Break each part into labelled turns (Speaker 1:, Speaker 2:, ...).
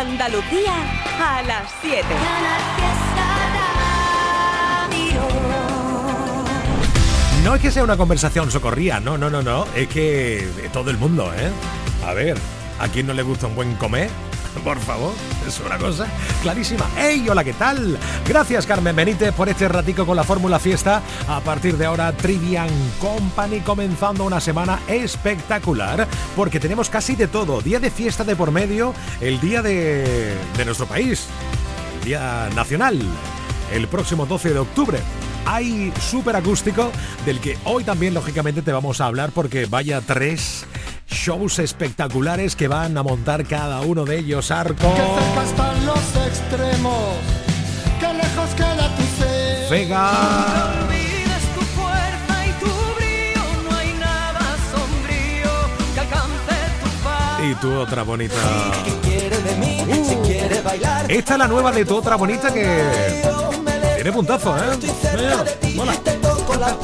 Speaker 1: Andalucía a las 7.
Speaker 2: No es que sea una conversación socorría, no, no, no, no. Es que todo el mundo, ¿eh? A ver, ¿a quién no le gusta un buen comer? Por favor, es una cosa clarísima. ¡Hey! Hola, ¿qué tal? Gracias, Carmen Benítez, por este ratico con la Fórmula Fiesta. A partir de ahora, Trivian Company comenzando una semana espectacular, porque tenemos casi de todo. Día de fiesta de por medio, el día de, de nuestro país, Día Nacional, el próximo 12 de octubre hay súper acústico del que hoy también lógicamente te vamos a hablar porque vaya tres shows espectaculares que van a montar cada uno de ellos arco.
Speaker 3: Que cerca están los extremos, que lejos queda tu fe.
Speaker 2: Vega.
Speaker 4: No olvides tu fuerza y tu brillo, no hay nada sombrío que alcance tu paz.
Speaker 2: Y tu otra bonita.
Speaker 5: ¿Qué quiere de mí? Si quiere bailar.
Speaker 2: Esta es la nueva de tu otra bonita que tiene puntazo, ¿eh?
Speaker 5: Estoy cerca de ti, te toco la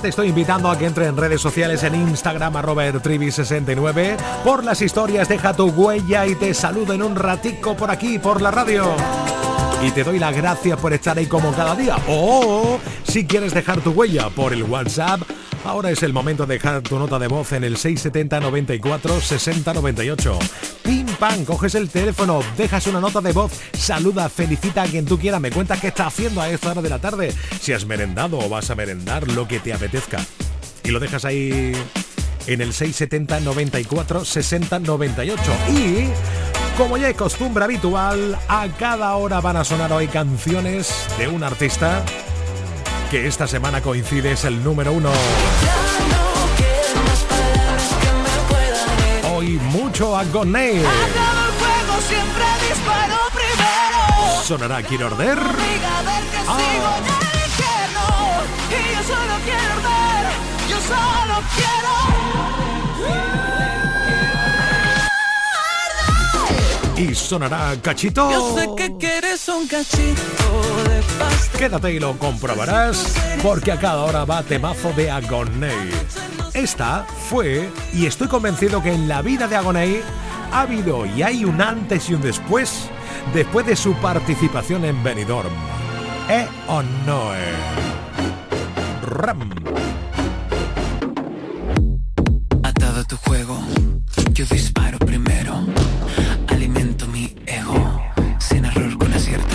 Speaker 2: te estoy invitando a que entre en redes sociales en Instagram arroba ertrivi69 por las historias deja tu huella y te saludo en un ratico por aquí por la radio. Y te doy las gracias por estar ahí como cada día. O si quieres dejar tu huella por el WhatsApp, ahora es el momento de dejar tu nota de voz en el 670 94 60 98. Pam, coges el teléfono, dejas una nota de voz, saluda, felicita a quien tú quieras, me cuentas qué estás haciendo a esta hora de la tarde, si has merendado o vas a merendar, lo que te apetezca. Y lo dejas ahí en el 670 94 60 98. Y como ya es costumbre habitual, a cada hora van a sonar hoy canciones de un artista que esta semana coincide es el número uno. Hoy mucho a Gonei.
Speaker 4: Disparo primero.
Speaker 2: Sonará Quiero Order. Ah.
Speaker 4: Y
Speaker 2: sonará Cachito.
Speaker 4: Yo sé que quieres un cachito de pastel.
Speaker 2: Quédate y lo comprobarás, porque a cada hora va temazo de Agoney. Esta fue, y estoy convencido que en la vida de Agoney ha habido y hay un antes y un después, después de su participación en Benidorm. ¿Eh o no eh? Ram.
Speaker 6: Atado a tu juego, yo disparo primero. Alimento mi ego, sin error con acierto.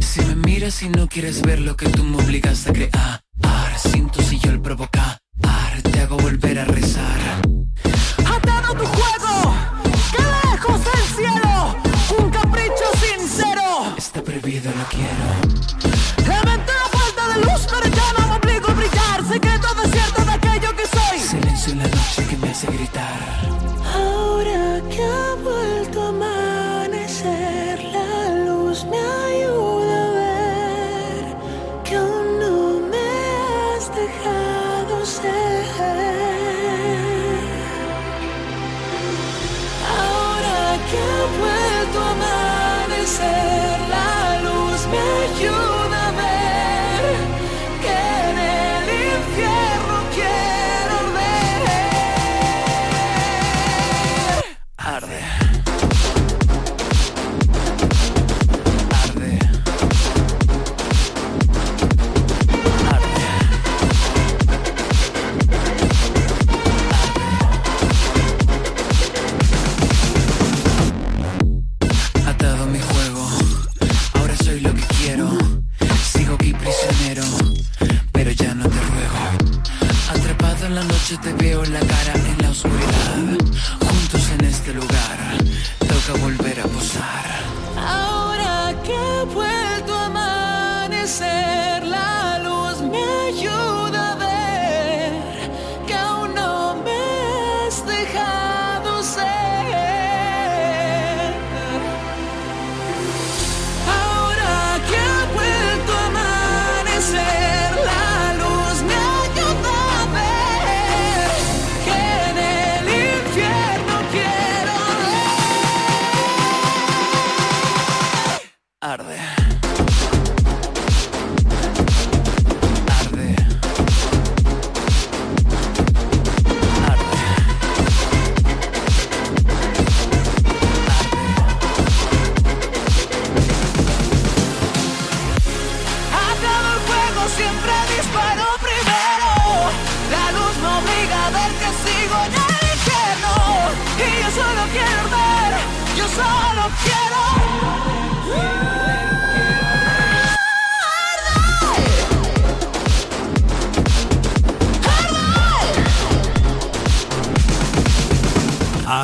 Speaker 6: Si me miras y no quieres ver lo que tú me obligas a crear, siento si yo el provocar,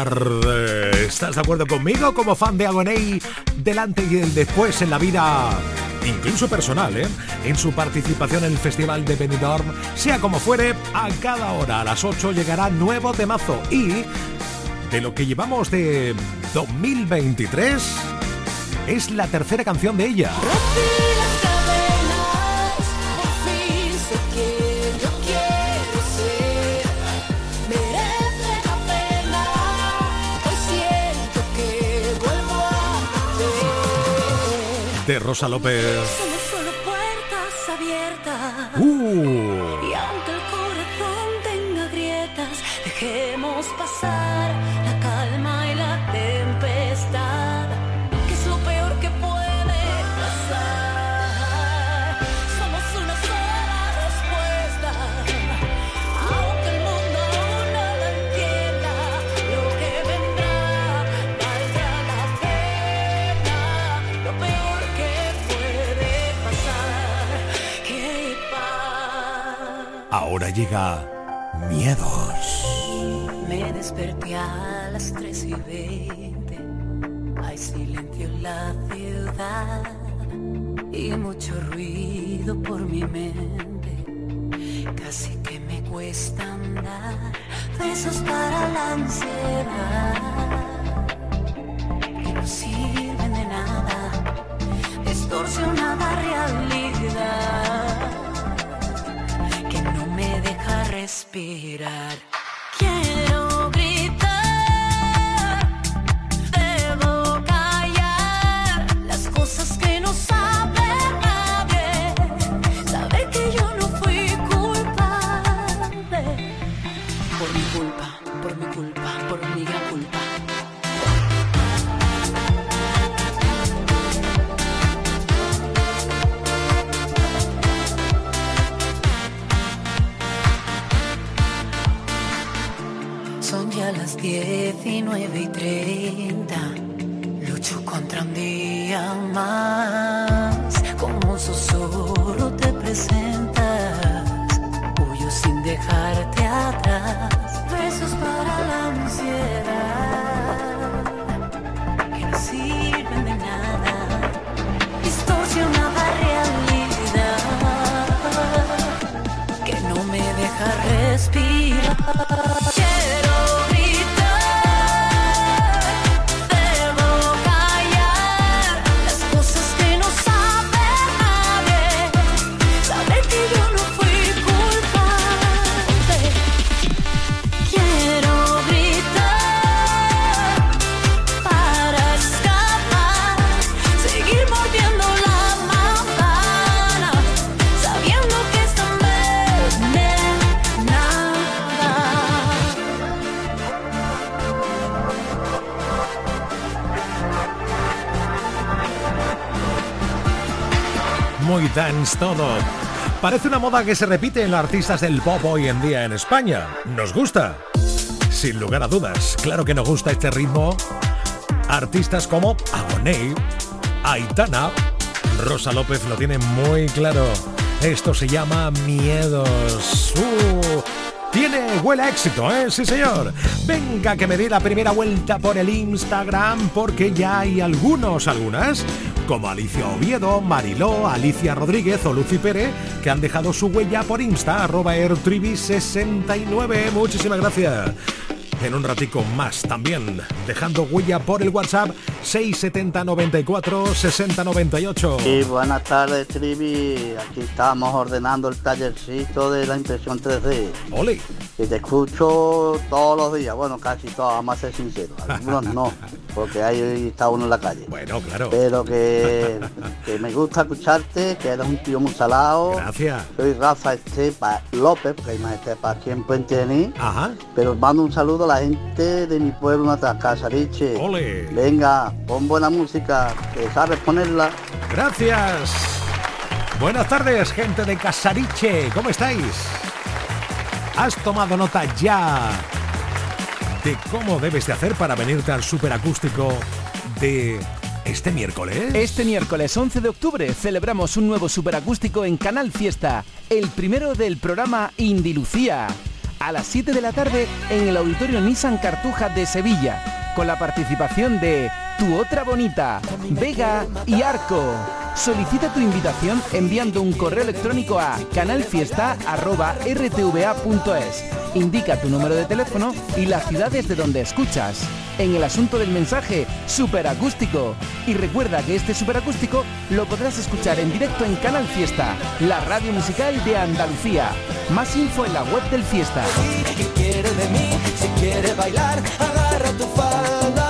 Speaker 2: ¿Estás de acuerdo conmigo como fan de Agoney delante y el después en la vida? Incluso personal, ¿eh? En su participación en el Festival de Benidorm, sea como fuere, a cada hora a las 8 llegará nuevo temazo y de lo que llevamos de 2023 es la tercera canción de ella. De Rosa López.
Speaker 4: Somos solo puertas abiertas.
Speaker 2: Uh. Llega Miedos.
Speaker 4: Me desperté a las 3 y 20. Hay silencio en la ciudad y mucho ruido por mi mente. Casi que me cuesta andar. Besos para la ansiedad que no sirven de nada. Distorsionada realidad respirar.
Speaker 2: Todo. Parece una moda que se repite en los artistas del pop hoy en día en España. ¿Nos gusta? Sin lugar a dudas, claro que nos gusta este ritmo. Artistas como Agoney, Aitana, Rosa López lo tiene muy claro. Esto se llama Miedos. Uh, tiene huele éxito, ¿eh? Sí, señor. Venga, que me dé la primera vuelta por el Instagram porque ya hay algunos, algunas, como Alicia Oviedo, Mariló, Alicia Rodríguez o Lucy Pérez, que han dejado su huella por Insta, arroba airtribi69. Muchísimas gracias. En un ratico más también, dejando huella por el WhatsApp 670 94 60 98.
Speaker 7: Y buenas tardes, Trivi. Aquí estamos ordenando el tallercito de la impresión 3D.
Speaker 2: Ole.
Speaker 7: Y te escucho todos los días. Bueno, casi todos, vamos a ser sinceros. Algunos no, porque ahí está uno en la calle.
Speaker 2: Bueno, claro.
Speaker 7: Pero que, que me gusta escucharte, que eres un tío muy salado.
Speaker 2: Gracias.
Speaker 7: Soy Rafa Estepa López, porque hay más Estepa aquí en Puente Denis.
Speaker 2: Ajá.
Speaker 7: Pero mando un saludo a la gente de mi pueblo natal, Casariche.
Speaker 2: Ole.
Speaker 7: Venga, pon buena música, que sabes ponerla.
Speaker 2: Gracias. Buenas tardes, gente de Casariche. ¿Cómo estáis? ¿Has tomado nota ya de cómo debes de hacer para venirte al superacústico de este miércoles?
Speaker 8: Este miércoles 11 de octubre celebramos un nuevo superacústico en Canal Fiesta, el primero del programa Indilucía a las 7 de la tarde en el Auditorio Nissan Cartuja de Sevilla con la participación de Tu Otra Bonita, Vega y Arco. Solicita tu invitación enviando un correo electrónico a canalfiesta.rtva.es. Indica tu número de teléfono y las ciudades de donde escuchas. En el asunto del mensaje, superacústico. Y recuerda que este superacústico lo podrás escuchar en directo en Canal Fiesta, la radio musical de Andalucía. Más info en la web del Fiesta
Speaker 5: quiere bailar, agarra tu falda.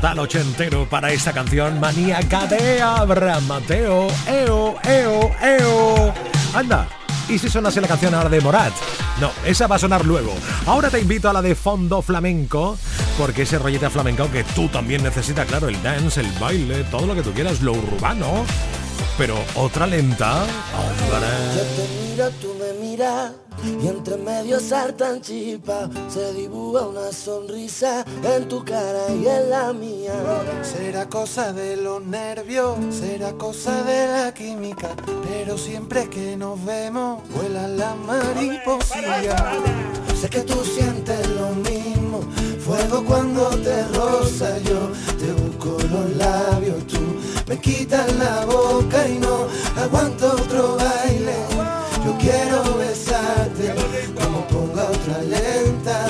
Speaker 2: Total ochentero para esta canción maníaca de Abraham Mateo. Eo, eo, eo. Anda. ¿Y si sonase la canción ahora de Morat? No, esa va a sonar luego. Ahora te invito a la de fondo flamenco, porque ese rollete flamenco que tú también necesitas, claro, el dance, el baile, todo lo que tú quieras, lo urbano. Pero otra lenta.
Speaker 3: Será cosa de los nervios, será cosa de la química, pero siempre que nos vemos vuelan las mariposillas.
Speaker 5: Sé que tú sientes lo mismo, fuego cuando te roza yo, te busco los labios, tú me quitas la boca y no aguanto otro baile. Yo quiero besarte, como ponga otra lenta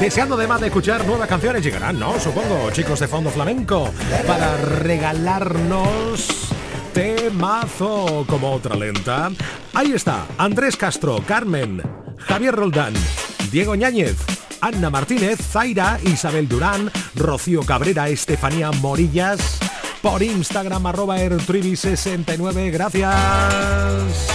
Speaker 2: deseando además de escuchar nuevas canciones, llegarán, ¿no? Supongo, chicos de fondo flamenco, para regalarnos temazo como otra lenta. Ahí está, Andrés Castro, Carmen, Javier Roldán, Diego Ñáñez, Anna Martínez, Zaira, Isabel Durán, Rocío Cabrera, Estefanía Morillas, por Instagram arroba ertrivi69, gracias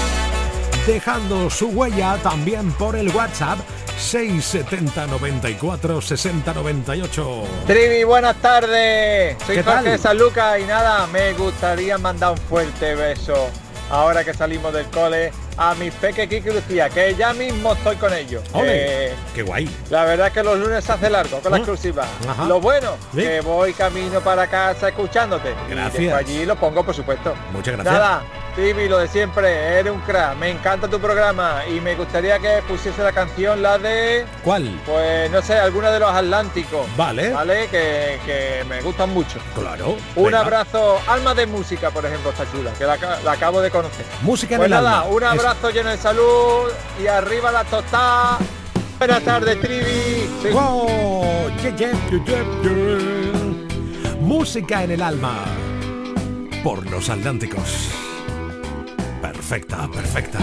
Speaker 2: dejando su huella también por el WhatsApp 670 94 60 98.
Speaker 9: Trivi, buenas tardes. Soy
Speaker 2: ¿Qué
Speaker 9: Jorge de San Lucas y nada, me gustaría mandar un fuerte beso ahora que salimos del cole, a mis peques Kiki Lucía, que ya mismo estoy con ellos. Eh,
Speaker 2: ¡Qué guay!
Speaker 9: la verdad es que los lunes se hace largo con la
Speaker 2: Ah.
Speaker 9: exclusiva.
Speaker 2: Ajá.
Speaker 9: Lo bueno,
Speaker 2: Sí.
Speaker 9: que voy camino para casa escuchándote. Y
Speaker 2: Gracias.
Speaker 9: después allí lo pongo, por supuesto.
Speaker 2: Muchas gracias.
Speaker 9: Nada, Tibi, lo de siempre, eres un crack. Me encanta tu programa y me gustaría que pusiese la canción, la de...
Speaker 2: ¿Cuál?
Speaker 9: Pues no sé, alguna de los Atlánticos.
Speaker 2: Vale.
Speaker 9: Vale, que, que me gustan mucho.
Speaker 2: Claro.
Speaker 9: Un
Speaker 2: venga.
Speaker 9: abrazo, Alma de Música, por ejemplo, está chula, que la, ca- la acabo de conocer.
Speaker 2: Música en
Speaker 9: Pues
Speaker 2: el
Speaker 9: nada,
Speaker 2: alma.
Speaker 9: un
Speaker 2: Eso.
Speaker 9: abrazo lleno de salud y arriba la tostada. Buenas tardes, Trivi. Sí.
Speaker 2: ¡Wow! Ye. Música en el alma. Por los Atlánticos. Perfecta, perfecta.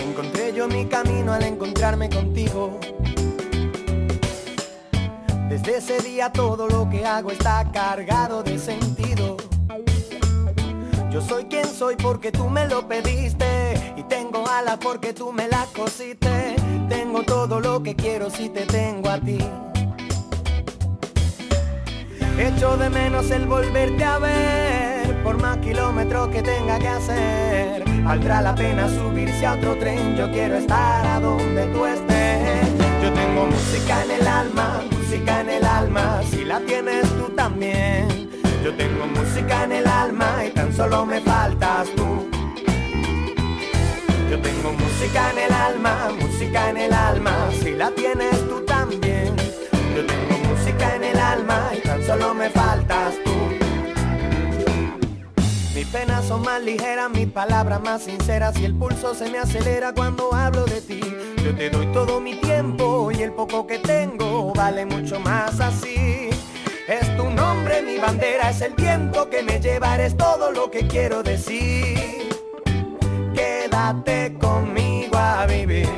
Speaker 10: Encontré yo mi camino al encontrarme contigo. Desde ese día todo lo que hago está cargado de sentido. Yo soy quien soy porque tú me lo pediste y tengo alas porque tú me las cosiste. Tengo todo lo que quiero si te tengo a ti. Echo de menos el volverte a ver, por más kilómetros que tenga que hacer. Valdrá la pena subirse a otro tren, yo quiero estar a donde tú estés. Yo tengo música en el alma, música en el alma, si la tienes tú también. Yo tengo música en el alma y tan solo me faltas tú. Yo tengo música en el alma, música en el alma, si la tienes tú también. Yo tengo música en el alma y tan solo me faltas tú. Mis penas son más ligeras, mis palabras más sinceras y el pulso se me acelera cuando hablo de ti. Yo te doy todo mi tiempo y el poco que tengo vale mucho más así. Es tu nombre, mi bandera, es el viento que me lleva, eres todo lo que quiero decir. Quédate conmigo a vivir.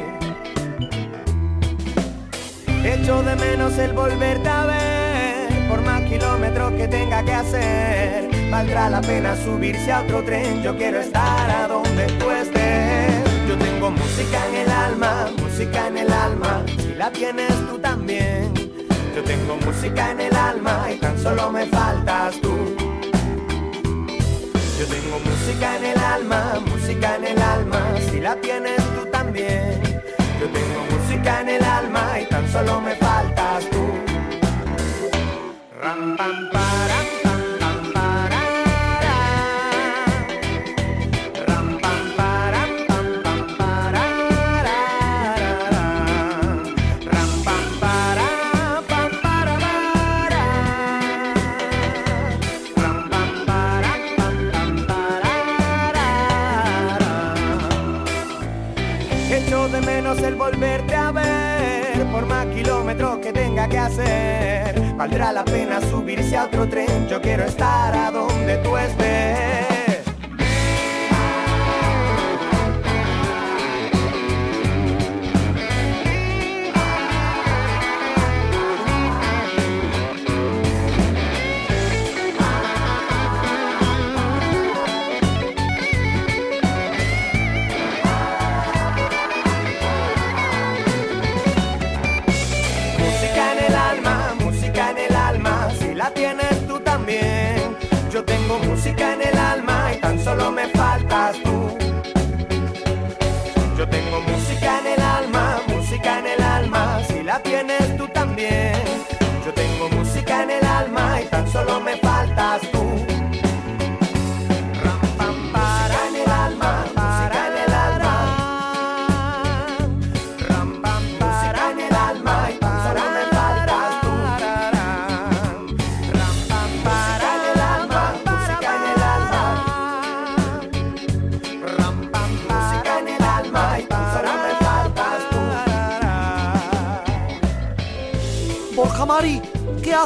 Speaker 10: Echo de menos el volverte a ver, por más kilómetros que tenga que hacer. Valdrá la pena subirse a otro tren, yo quiero estar a donde tú estés. Yo tengo música en el alma, música en el alma, si la tienes tú también. Yo tengo música en el alma y tan solo me faltas tú. Yo tengo música en el alma, música en el alma, si la tienes tú también. Yo tengo música en el alma y tan solo me faltas tú. Ram, pam, menos el volverte a ver, por más kilómetros que tenga que hacer. Valdrá la pena subirse a otro tren, yo quiero estar a donde tú estés. Música en el alma y tan solo me faltas tú.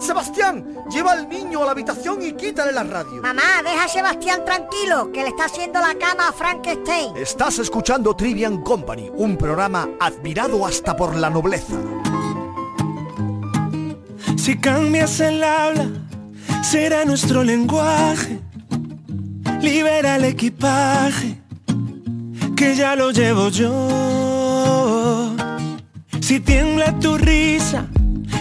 Speaker 11: Sebastián, lleva al niño a la habitación y quítale la radio.
Speaker 12: Mamá, deja a Sebastián tranquilo, que le está haciendo la cama a Frankenstein.
Speaker 11: Estás escuchando Trivian Company, un programa admirado hasta por la nobleza.
Speaker 13: Si cambias el habla, será nuestro lenguaje. Libera el equipaje, que ya lo llevo yo. Si tiembla tu risa,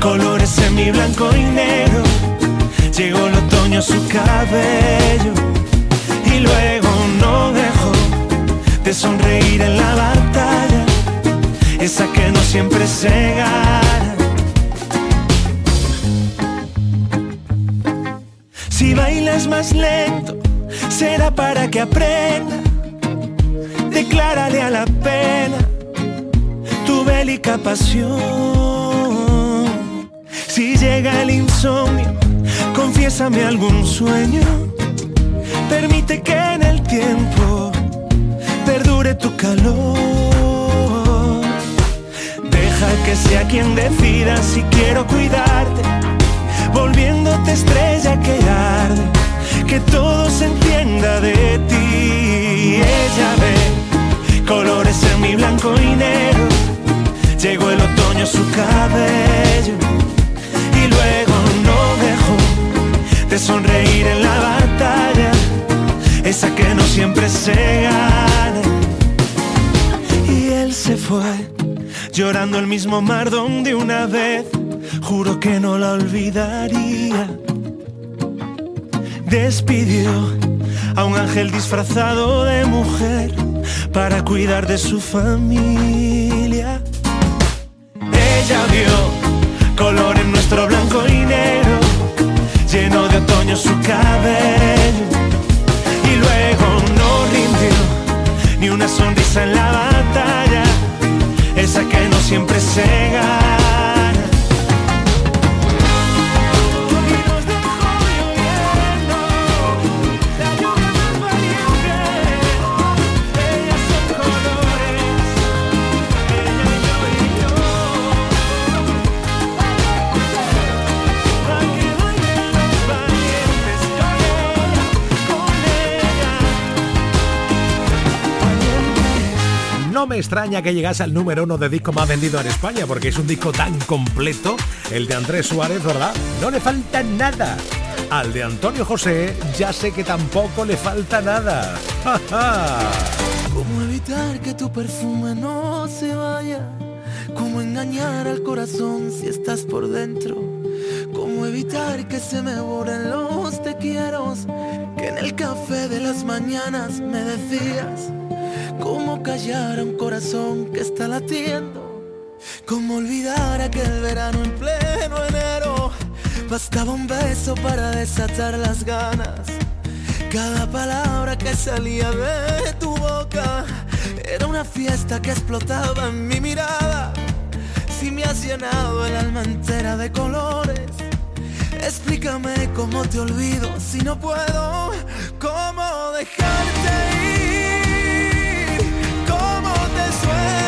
Speaker 13: Colores en mi blanco y negro. Llegó el otoño su cabello y luego no dejó de sonreír en la batalla, esa que no siempre se gana. Si bailas más lento, será para que aprenda. Declárale a la pena bélica pasión. Si llega el insomnio, confiésame algún sueño. Permite que en el tiempo perdure tu calor. Deja que sea quien decida si quiero cuidarte, volviéndote estrella que arde, que todo se entienda de ti. Ella ve colores en mi blanco y negro, llegó el otoño su cabello y luego no dejó de sonreír en la batalla, esa que no siempre se gana. Y él se fue, llorando el mismo mar donde una vez juro que no la olvidaría. Despidió a un ángel disfrazado de mujer para cuidar de su familia. Color en nuestro blanco y negro, lleno de otoño su cabello. Y luego no rindió ni una sonrisa en la batalla, esa que no siempre se gana.
Speaker 2: Extraña que llegase al número uno de disco más vendido en España, porque es un disco tan completo, el de Andrés Suárez, ¿verdad? No le falta nada. Al de Antonio José ya sé que tampoco le falta nada. ¡Ja, ja!
Speaker 5: ¿Cómo evitar que tu perfume no se vaya? ¿Cómo engañar al corazón si estás por dentro? ¿Cómo evitar que se me borren los te quiero? Que en el café de las mañanas me decías. ¿Cómo callar a un corazón que está latiendo? ¿Cómo olvidar aquel verano en pleno enero? Bastaba un beso para desatar las ganas. Cada palabra que salía de tu boca era una fiesta que explotaba en mi mirada. Si me has llenado el alma entera de colores, explícame cómo te olvido si no puedo. ¿Cómo dejarte ir? ¿Cómo te suelto?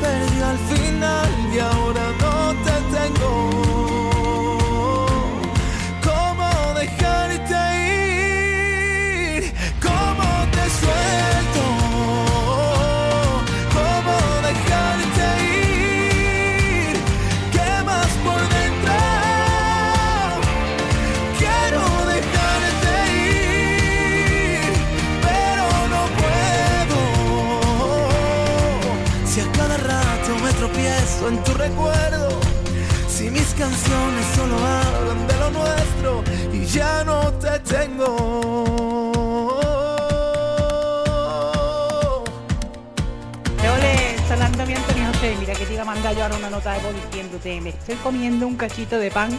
Speaker 5: Perdió al final y ahora en tu recuerdo, si mis canciones solo hablan de lo nuestro y ya no te tengo.
Speaker 14: Ole, sonando mi Antonio José, mira que te iba a mandar yo ahora una nota de voz diciéndote, me estoy comiendo un cachito de pan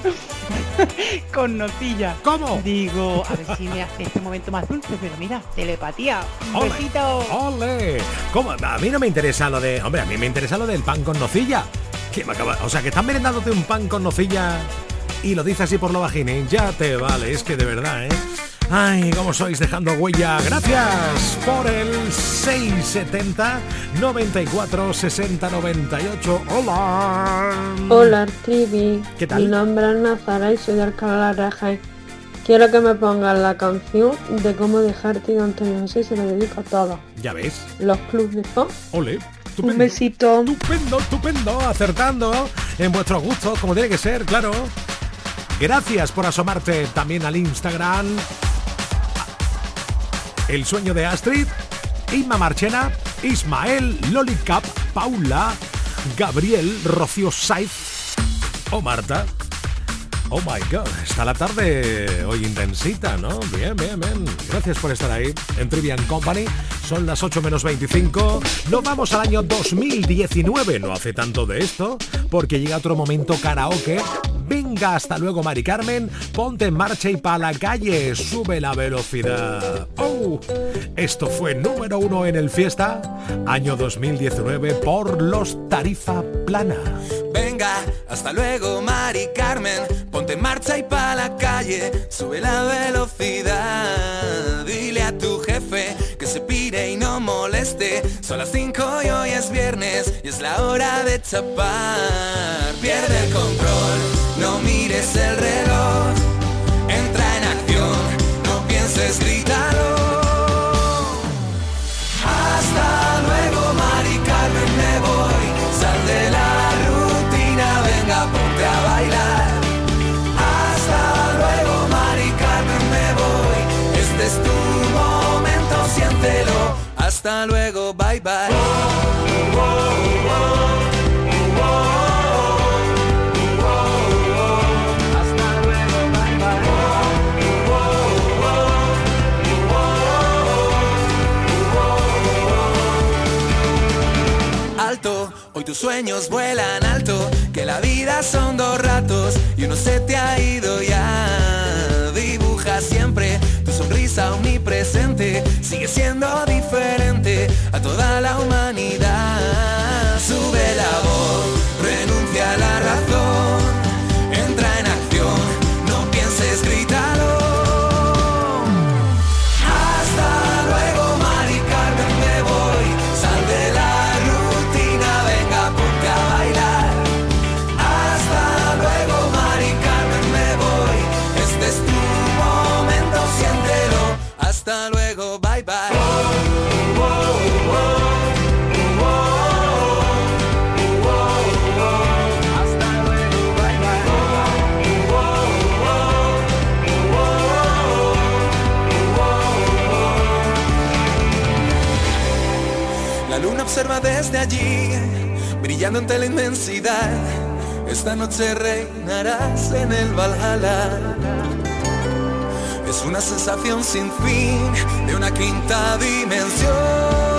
Speaker 14: con nocilla.
Speaker 2: ¿Cómo?
Speaker 14: Digo, a ver si me hace este momento más dulce, pero mira, telepatía. Un
Speaker 2: Ole.
Speaker 14: besito.
Speaker 2: ¡Ole! ¿Cómo? A mí no me interesa lo de... Hombre, a mí me interesa lo del pan con nocilla. ¿Qué me acaba- O sea, que están merendándote un pan con nocilla y lo dices así por lo bajini. Ya te vale, es que de verdad, ¿eh? Ay, cómo sois dejando huella. Gracias por el 670 94 60 98. Hola.
Speaker 15: Hola, Trivi.
Speaker 2: ¿Qué tal?
Speaker 15: Mi nombre es Nazara y soy de Alcalá de Rajay. Quiero que me pongan la canción de cómo dejarte de Antonio José se lo dedico a todos.
Speaker 2: Ya ves.
Speaker 15: Los clubs de fan.
Speaker 2: Ole.
Speaker 15: Un besito.
Speaker 2: Estupendo, estupendo, acertando en vuestros gustos, como tiene que ser, claro. Gracias por asomarte también al Instagram. El sueño de Astrid, Inma Marchena, Ismael, Lolicap, Paula, Gabriel, Rocío Saiz o Marta. Oh my god, está la tarde hoy intensita, ¿no? Bien, bien, bien. Gracias por estar ahí en Trivian Company. Son las 8 menos 25. Nos vamos al año 2019. No hace tanto de esto, porque llega otro momento karaoke. Venga, hasta luego, Mari Carmen. Ponte en marcha y pa' la calle. Sube la velocidad. Oh, esto fue número uno en el fiesta, año 2019, por los Tarifa Plana.
Speaker 5: Venga, hasta luego, Mari Carmen. En marcha y pa' la calle. Sube la velocidad. Dile a tu jefe que se pire y no moleste. Son las 5 y hoy es viernes y es la hora de chapar. Pierde el control, sueños vuelan alto, que la vida son dos ratos y uno se te ha ido ya. Dibuja siempre tu sonrisa omnipresente, sigue siendo diferente a toda la humanidad. Sube la voz, renuncia a la razón, Hasta luego, bye bye. La luna observa desde allí, brillando ante la inmensidad. Esta noche reinarás en el Valhalla. Es una sensación sin fin de una quinta dimensión.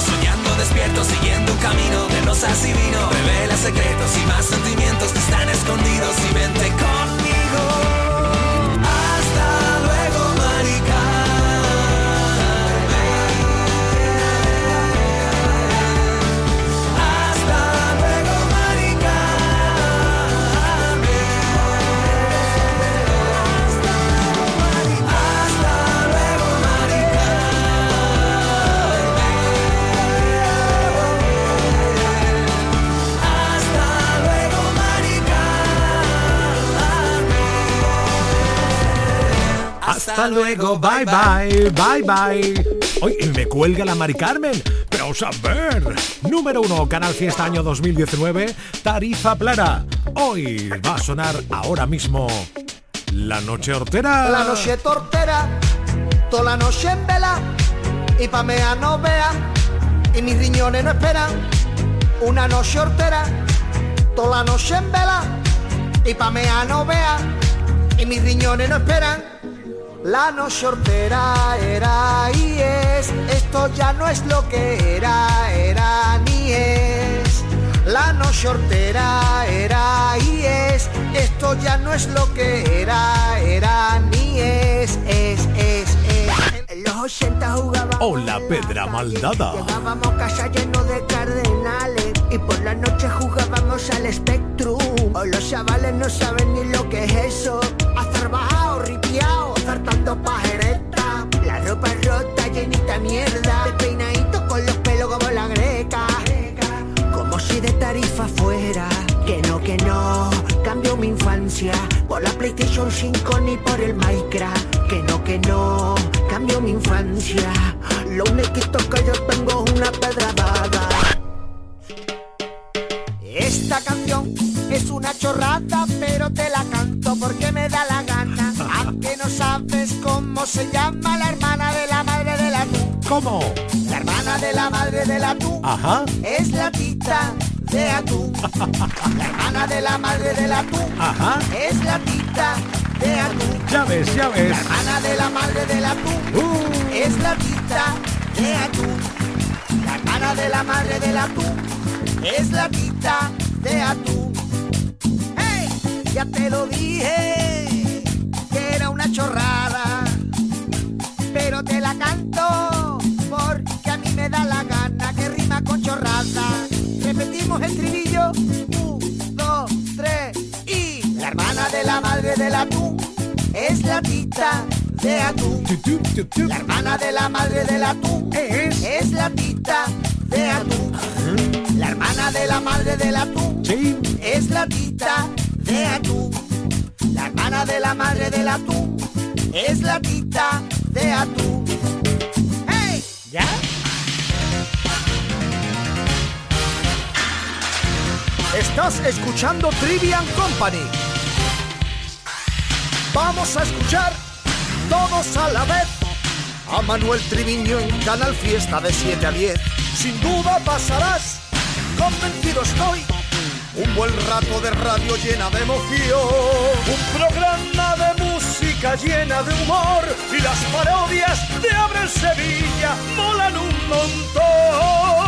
Speaker 5: Soñando despierto, siguiendo un camino de rosas y vino. Revela secretos y más sentimientos que están escondidos y vente conmigo. Hasta luego,
Speaker 2: bye bye, bye bye. Hoy me cuelga la Mari Carmen. Pero a ver. Número uno, Canal Fiesta año 2019, Tarifa Plana. Hoy va a sonar ahora mismo La Noche Hortera.
Speaker 11: La noche tortera, toda la noche en vela, y pa' mea no vea, y mis riñones no esperan. Una noche hortera, toda la noche en vela, y pa' mea no vea, y mis riñones no esperan. La noche hortera era y es, esto ya no es lo que era, era ni es. La noche hortera era y es, esto ya no es lo que era, era ni es, es, es, es. En los 80 jugaba
Speaker 2: Hola, Pedra Maldada.
Speaker 11: Llegábamos a casa lleno de cardenales y por la noche jugábamos al Spectrum. Hoy los chavales no saben ni lo que es eso. Hacer bajado, pajereta. La ropa rota, llenita mierda. Despeinadito con los pelos como la greca. Como si de tarifa fuera. Que no, que no, cambió mi infancia. Por la PlayStation 5 ni por el Minecraft. Que no, que no, cambió mi infancia. Lo único que yo tengo es una pedrada. Esta canción es una chorrada, pero te la canto porque me da la gana. ¿A que no sabes cómo se llama la hermana de la madre del atún?
Speaker 2: ¿Cómo?
Speaker 11: La hermana de la madre del atún
Speaker 2: Ajá.
Speaker 11: es la tita de atún. La hermana de la madre del atún
Speaker 2: Ajá.
Speaker 11: es la tita de atún.
Speaker 2: Ya ves, ya ves.
Speaker 11: La hermana de la madre del atún es la tita de atún. La hermana de la madre del atún es la tita de atún. ¡Hey! Ya te lo dije era una chorrada, pero te la canto porque a mí me da la gana que rima con chorrada. Repetimos el estribillo. Un, dos, tres y la hermana de la madre del atún es la tita de atún. La hermana de la madre del atún es la tita de atún. La hermana de la madre del atún es la tita de atún. La hermana de la madre del atún es la tita de atún. ¡Hey! ¿Ya? Estás escuchando Trivian Company. Vamos a escuchar todos a la vez a Manuel Triviño en Canal Fiesta de 7 a 10. Sin duda pasarás, convencido estoy, un buen rato de radio llena de emoción. Un programa de música llena de humor y las parodias de Abre Sevilla molan un montón.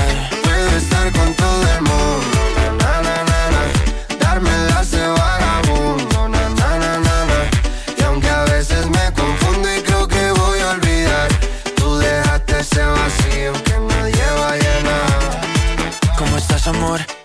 Speaker 16: Con todo el mundo,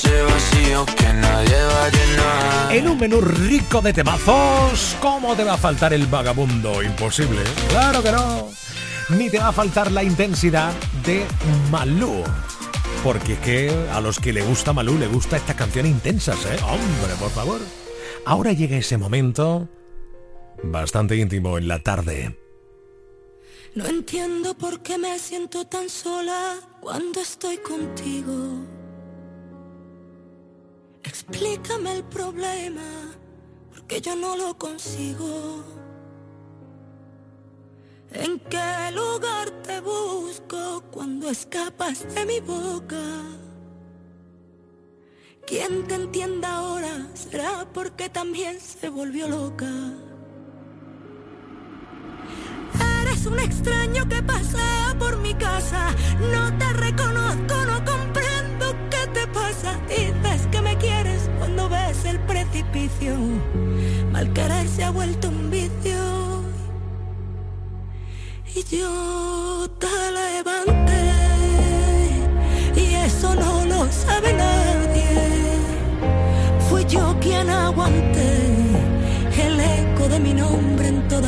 Speaker 17: ese vacío que nadie va a llenar.
Speaker 2: En un menú rico de temazos, ¿cómo te va a faltar el vagabundo? Imposible. Claro que no. Ni te va a faltar la intensidad de Malú. Porque es que a los que le gusta Malú le gusta estas canciones intensas, ¿eh? Hombre, por favor. Ahora llega ese momento bastante íntimo en la tarde.
Speaker 4: No entiendo por qué me siento tan sola cuando estoy contigo. Explícame el problema, porque yo no lo consigo. ¿En qué lugar te busco cuando escapas de mi boca? Quien te entienda ahora será porque también se volvió loca. Eres un extraño que pasa por mi casa. No te reconozco, no comprendo pasa. Dices que me quieres cuando ves el precipicio. Mal querer se ha vuelto un vicio. Y yo te levanté. Y eso no lo sabe nadie. Fui yo quien aguanté el eco de mi nombre en todas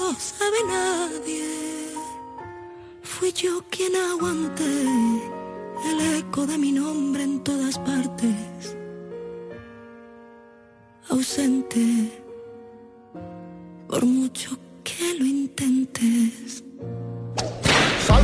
Speaker 4: lo sabe nadie. Fui yo quien aguanté el eco de mi nombre en todas partes. Ausente, por mucho que lo intentes.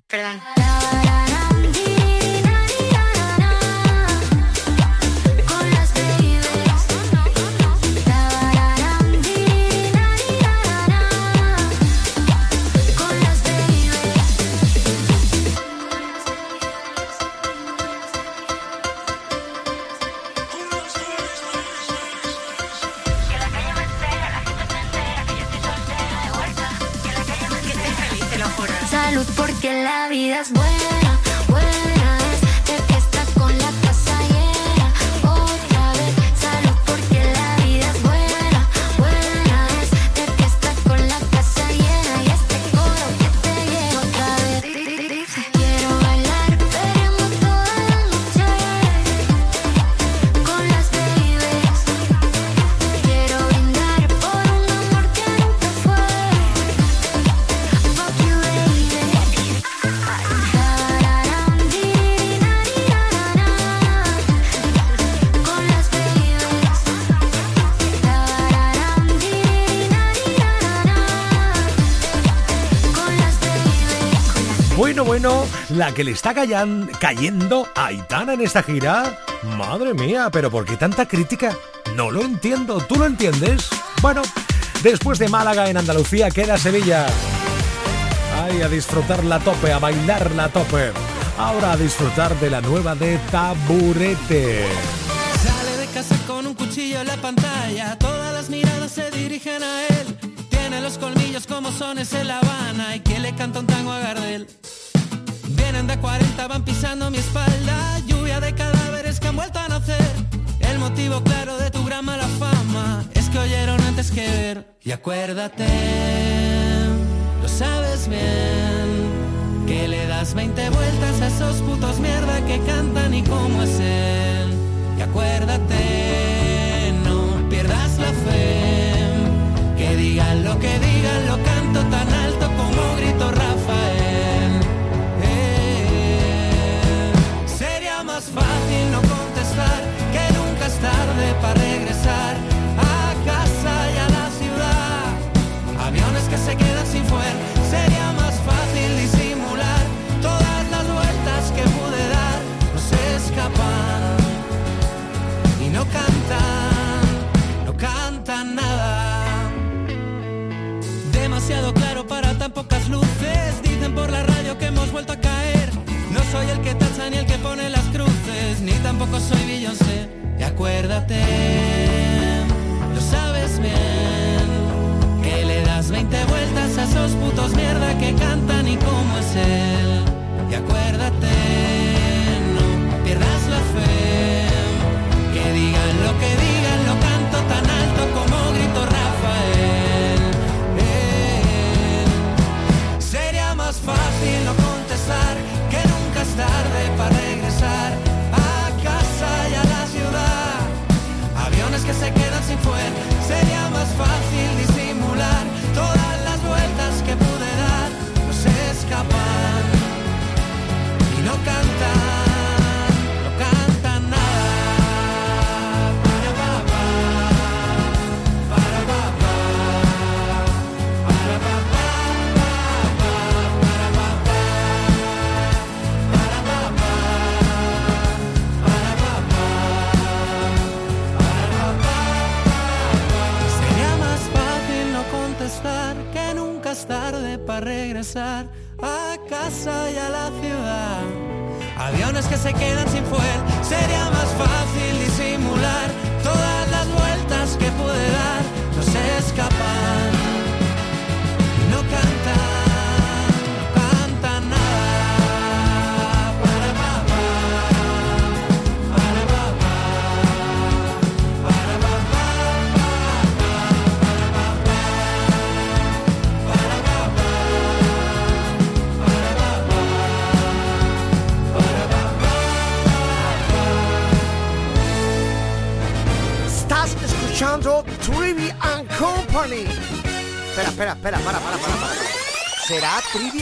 Speaker 18: perdón. La que
Speaker 2: le está cayendo a Aitana en esta gira. Madre mía, pero ¿por qué tanta crítica? No lo entiendo, ¿tú lo entiendes? Bueno, después de Málaga en Andalucía queda Sevilla. Ay, a disfrutar la tope, a bailar la tope. Ahora a disfrutar de la nueva de Taburete.
Speaker 19: Sale de casa con un cuchillo en la pantalla, todas las miradas se dirigen a él. Tiene los colmillos como sones en La Habana y quien le canta un tango a Gardel. Vienen de 40, van pisando mi espalda, lluvia de cadáveres que han vuelto a nacer. El motivo claro de tu gran mala fama es que oyeron antes que ver. Y acuérdate, lo sabes bien, que le das 20 vueltas a esos putos mierda que cantan y cómo es él. Y acuérdate, no pierdas la fe, que digan lo que digan, lo canto tan alto como grito más fácil no contestar que nunca es tarde para regresar a casa y a la ciudad. Aviones que se quedan sin fuer. Sería más fácil disimular todas las vueltas que pude dar. No se escapan y no cantan, no cantan nada. Demasiado claro para tan pocas luces. Dicen por la radio que hemos vuelto a caer. No soy el que tacha ni el que pone las tampoco soy Beyoncé. Y acuérdate, lo sabes bien, que le das 20 vueltas a esos putos mierda que cantan y cómo es él. Y acuérdate, no pierdas la fe, que digan lo que digan, lo canto tan alto Sería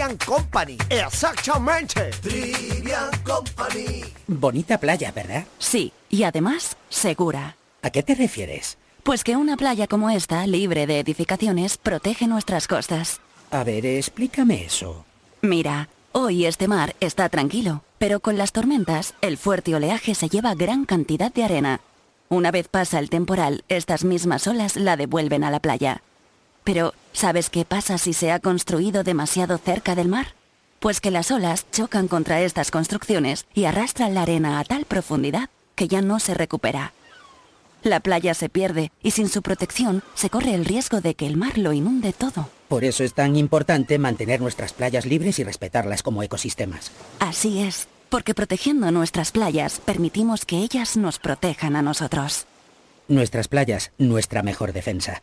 Speaker 11: Trivian Company. Exactamente. Trivian Company.
Speaker 20: Bonita playa, ¿verdad?
Speaker 21: Sí, y además segura.
Speaker 20: ¿A qué te refieres?
Speaker 21: Pues que una playa como esta, libre de edificaciones, protege nuestras costas.
Speaker 20: A ver, explícame eso.
Speaker 21: Mira, hoy este mar está tranquilo, pero con las tormentas, el fuerte oleaje se lleva gran cantidad de arena. Una vez pasa el temporal, estas mismas olas la devuelven a la playa. Pero, ¿sabes qué pasa si se ha construido demasiado cerca del mar? Pues que las olas chocan contra estas construcciones y arrastran la arena a tal profundidad que ya no se recupera. La playa se pierde y sin su protección se corre el riesgo de que el mar lo inunde todo.
Speaker 20: Por eso es tan importante mantener nuestras playas libres y respetarlas como ecosistemas.
Speaker 21: Así es, porque protegiendo nuestras playas permitimos que ellas nos protejan a nosotros.
Speaker 20: Nuestras playas, nuestra mejor defensa.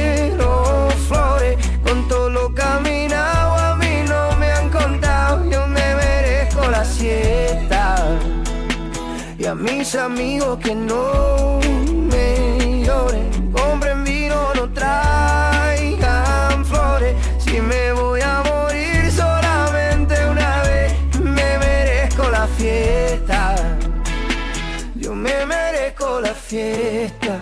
Speaker 5: solo caminado, a mí no me han contado, yo me merezco la siesta. Y a mis amigos que no me lloren, compren vino, no traigan flores. Si me voy a morir solamente una vez, me merezco la fiesta. Yo me merezco la fiesta.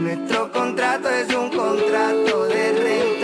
Speaker 5: Nuestro contrato es un contrato de renta.